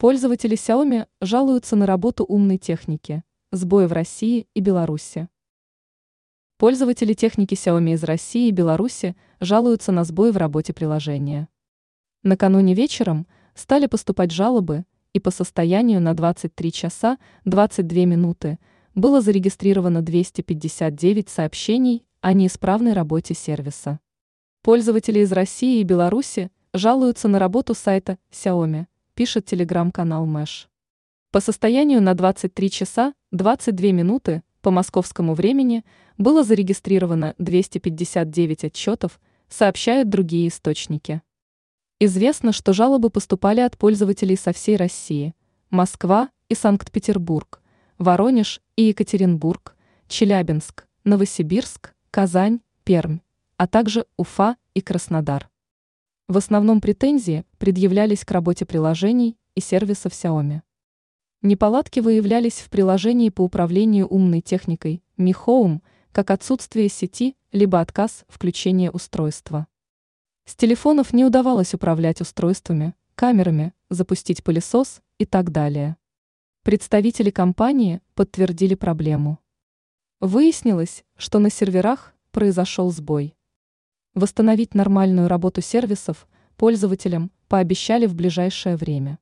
Пользователи Xiaomi жалуются на работу умной техники, сбои в России и Беларуси. Пользователи техники Xiaomi из России и Беларуси жалуются на сбои в работе приложения. Накануне вечером стали поступать жалобы, и по состоянию на 23 часа 22 минуты было зарегистрировано 259 сообщений о неисправной работе сервиса. Пользователи из России и Беларуси жалуются на работу сайта Xiaomi – пишет телеграм-канал Мэш. По состоянию на 23 часа 22 минуты по московскому времени было зарегистрировано 259 отчетов, сообщают другие источники. Известно, что жалобы поступали от пользователей со всей России, Москва и Санкт-Петербург, Воронеж и Екатеринбург, Челябинск, Новосибирск, Казань, Пермь, а также Уфа и Краснодар. В основном претензии предъявлялись к работе приложений и сервисов Xiaomi. Неполадки выявлялись в приложении по управлению умной техникой Mi Home, как отсутствие сети, либо отказ включения устройства. С телефонов не удавалось управлять устройствами, камерами, запустить пылесос и так далее. Представители компании подтвердили проблему. Выяснилось, что на серверах произошел сбой. Восстановить нормальную работу сервисов пользователям пообещали в ближайшее время.